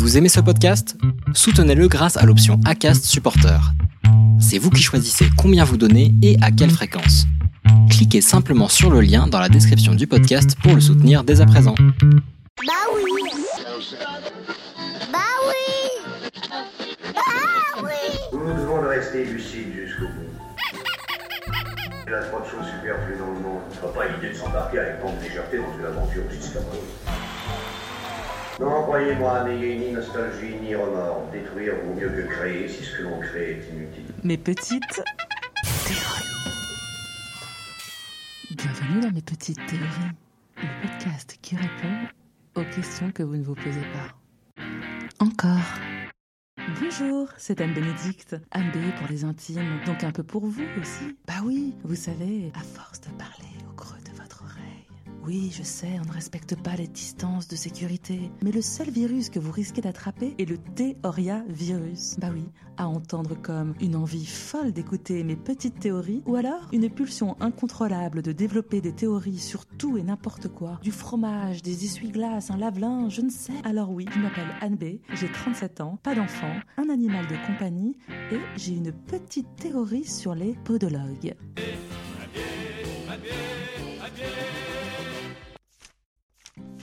Vous aimez ce podcast? Soutenez-le grâce à l'option ACAST Supporter. C'est vous qui choisissez combien vous donnez et à quelle fréquence. Cliquez simplement sur le lien dans la description du podcast pour le soutenir dès à présent. Bah oui Bah oui Bah oui Nous nous devons de rester lucides jusqu'au bout. Il y a trop de choses superflues dans le monde. Ce pas l'idée de s'embarquer avec grande légèreté dans une aventure aussi scabreuse. Non, croyez-moi, n'ayez ni nostalgie ni remords. Détruire vaut mieux que créer si ce que l'on crée est inutile. mes petites théories. Bienvenue dans mes petites théories, le podcast qui répond aux questions que vous ne vous posez pas. Encore. Bonjour, c'est Anne Bénédicte. Anne B pour les intimes, donc un peu pour vous aussi. Bah oui, vous savez, à force de parler au creux de votre oreille. Oui, je sais, on ne respecte pas les distances de sécurité, mais le seul virus que vous risquez d'attraper est le Théoria virus. Bah oui, à entendre comme une envie folle d'écouter mes petites théories, ou alors une pulsion incontrôlable de développer des théories sur tout et n'importe quoi. Du fromage, des essuie-glaces, un lave-linge, je ne sais. Alors oui, je m'appelle Anne B, j'ai 37 ans, pas d'enfant, un animal de compagnie, et j'ai une petite théorie sur les podologues.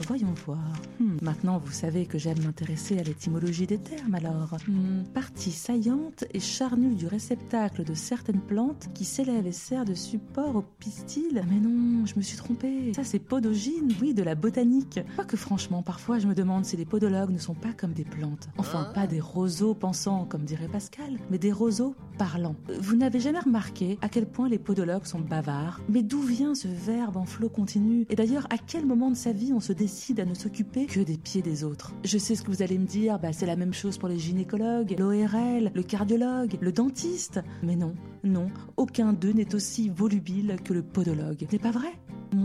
Voyons voir. Hmm, Maintenant, vous savez que j'aime m'intéresser à l'étymologie des termes, alors. Hmm, partie saillante et charnue du réceptacle de certaines plantes qui s'élèvent et sert de support au pistil. Mais non, je me suis trompée. Ça, c'est podogyne, oui, de la botanique. Quoique, franchement, parfois, je me demande si les podologues ne sont pas comme des plantes. Enfin, pas des roseaux pensants, comme dirait Pascal, mais des roseaux parlants. Vous n'avez jamais remarqué à quel point les podologues sont bavards? Mais d'où vient ce verbe en flot continu? Et d'ailleurs, à quel moment de sa vie on se décide à ne s'occuper que des pieds des autres Je sais ce que vous allez me dire, bah c'est la même chose pour les gynécologues, l'ORL, le cardiologue, le dentiste. Mais non, non, aucun d'eux n'est aussi volubile que le podologue. N'est pas vrai?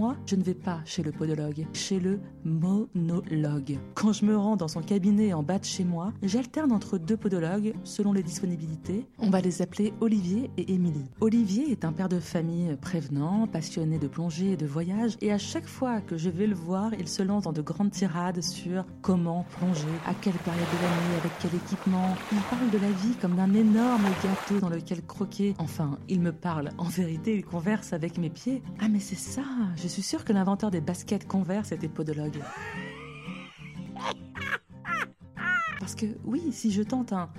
Moi, je ne vais pas chez le podologue, chez le monologue. Quand je me rends dans son cabinet en bas de chez moi, j'alterne entre deux podologues selon les disponibilités. On va les appeler Olivier et Émilie. Olivier est un père de famille prévenant, passionné de plongée et de voyage, et à chaque fois que je vais le voir, il se lance dans de grandes tirades sur comment plonger, à quelle période de l'année, avec quel équipement. Il parle de la vie comme d'un énorme gâteau dans lequel croquer. Enfin, il me parle. En vérité, il converse avec mes pieds. Ah mais c'est ça suis sûre que l'inventeur des baskets Converse était podologue. Parce que oui, si je tente un...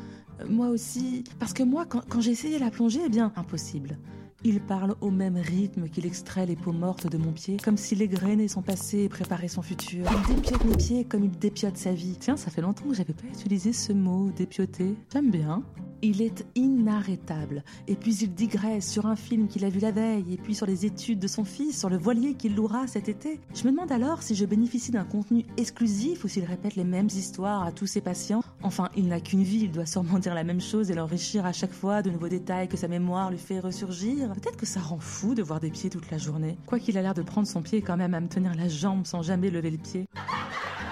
Moi aussi... Parce que moi, quand, j'ai essayé la plongée, eh bien, impossible. Il parle au même rythme qu'il extrait les peaux mortes de mon pied, comme s'il égrenait son passé et préparait son futur. Il dépiote mes pieds comme il dépiote sa vie. Tiens, ça fait longtemps que j'avais pas utilisé ce mot, dépioter. J'aime bien. Il est inarrêtable. Et puis il digresse sur un film qu'il a vu la veille, et puis sur les études de son fils, sur le voilier qu'il louera cet été. Je me demande alors si je bénéficie d'un contenu exclusif ou s'il répète les mêmes histoires à tous ses patients. Enfin, il n'a qu'une vie, il doit sûrement dire la même chose et l'enrichir à chaque fois de nouveaux détails que sa mémoire lui fait ressurgir. Peut-être que ça rend fou de voir des pieds toute la journée. Quoi qu'il a l'air de prendre son pied quand même à me tenir la jambe sans jamais lever le pied.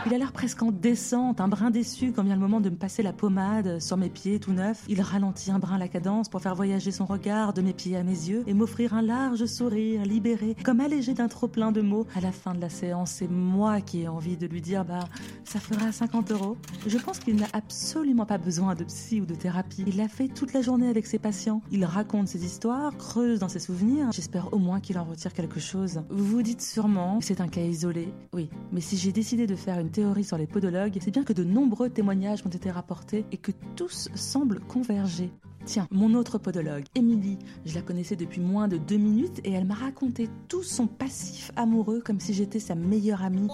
Il a l'air presque en descente, un brin déçu quand vient le moment de me passer la pommade sur mes pieds tout neufs. Il ralentit un brin la cadence pour faire voyager son regard de mes pieds à mes yeux et m'offrir un large sourire libéré, comme allégé d'un trop plein de mots. À la fin de la séance, c'est moi qui ai envie de lui dire bah ça fera 50 euros. Je pense qu'il n'a absolument pas besoin de psy ou de thérapie. Il l'a fait toute la journée avec ses patients. Il raconte ses histoires, creuse dans ses souvenirs. J'espère au moins qu'il en retire quelque chose. Vous vous dites sûrement que c'est un cas isolé. Oui, mais si j'ai décidé de faire une théorie sur les podologues, c'est bien que de nombreux témoignages ont été rapportés et que tous semblent converger. Tiens, mon autre podologue, Émilie, je la connaissais depuis moins de deux minutes et elle m'a raconté tout son passif amoureux comme si j'étais sa meilleure amie.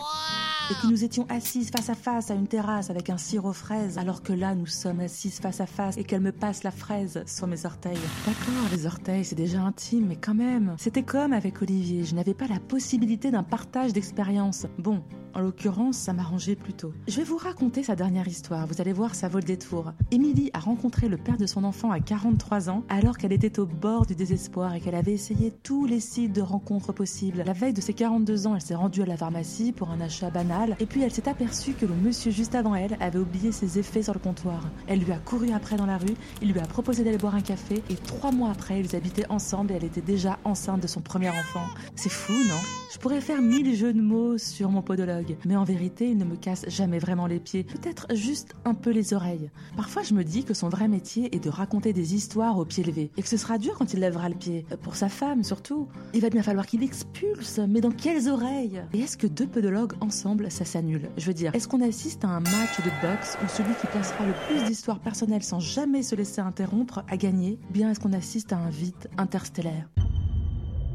Et que nous étions assises face à face à une terrasse avec un sirop fraise, alors que là nous sommes assises face à face et qu'elle me passe la fraise sur mes orteils. D'accord, les orteils c'est déjà intime, mais quand même. C'était comme avec Olivier, je n'avais pas la possibilité d'un partage d'expérience. Bon, en l'occurrence, ça m'arrangeait plutôt. Je vais vous raconter sa dernière histoire, vous allez voir, ça vaut le détour. Émilie a rencontré le père de son enfant à 43 ans, alors qu'elle était au bord du désespoir et qu'elle avait essayé tous les sites de rencontres possibles. La veille de ses 42 ans, elle s'est rendue à la pharmacie pour un achat banal et puis elle s'est aperçue que le monsieur juste avant elle avait oublié ses effets sur le comptoir. Elle lui a couru après dans la rue, il lui a proposé d'aller boire un café, et trois mois après, ils habitaient ensemble et elle était déjà enceinte de son premier enfant. C'est fou, non? Je pourrais faire mille jeux de mots sur mon podologue, mais en vérité, il ne me casse jamais vraiment les pieds, peut-être juste un peu les oreilles. Parfois, je me dis que son vrai métier est de raconter des histoires au pied levé, et que ce sera dur quand il lèvera le pied, pour sa femme surtout. Il va bien falloir qu'il expulse, mais dans quelles oreilles? Et est-ce que deux podologues ensemble, ça s'annule? Je veux dire, est-ce qu'on assiste à un match de boxe où celui qui placera le plus d'histoires personnelles sans jamais se laisser interrompre a gagné? Bien est-ce qu'on assiste à un vide interstellaire?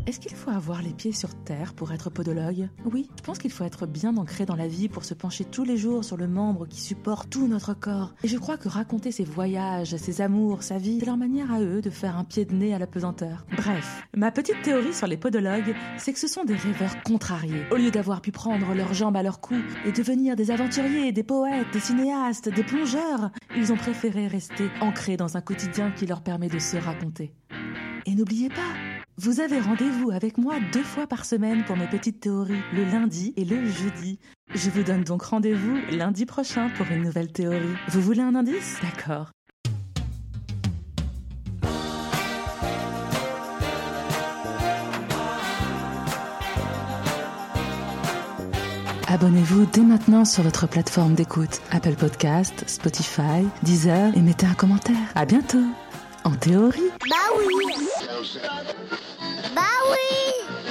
Est-ce qu'il faut avoir les pieds sur terre pour être podologue? Oui, je pense qu'il faut être bien ancré dans la vie pour se pencher tous les jours sur le membre qui supporte tout notre corps. Et je crois que raconter ses voyages, ses amours, sa vie, c'est leur manière à eux de faire un pied de nez à la pesanteur. Bref, ma petite théorie sur les podologues, c'est que ce sont des rêveurs contrariés. Au lieu d'avoir pu prendre leurs jambes à leur cou et devenir des aventuriers, des poètes, des cinéastes, des plongeurs, ils ont préféré rester ancrés dans un quotidien qui leur permet de se raconter. Et n'oubliez pas, vous avez rendez-vous avec moi deux fois par semaine pour mes petites théories, le lundi et le jeudi. Je vous donne donc rendez-vous lundi prochain pour une nouvelle théorie. Vous voulez un indice? D'accord. Abonnez-vous dès maintenant sur votre plateforme d'écoute, Apple Podcast, Spotify, Deezer et mettez un commentaire. À bientôt. En théorie. Bah oui Bah oui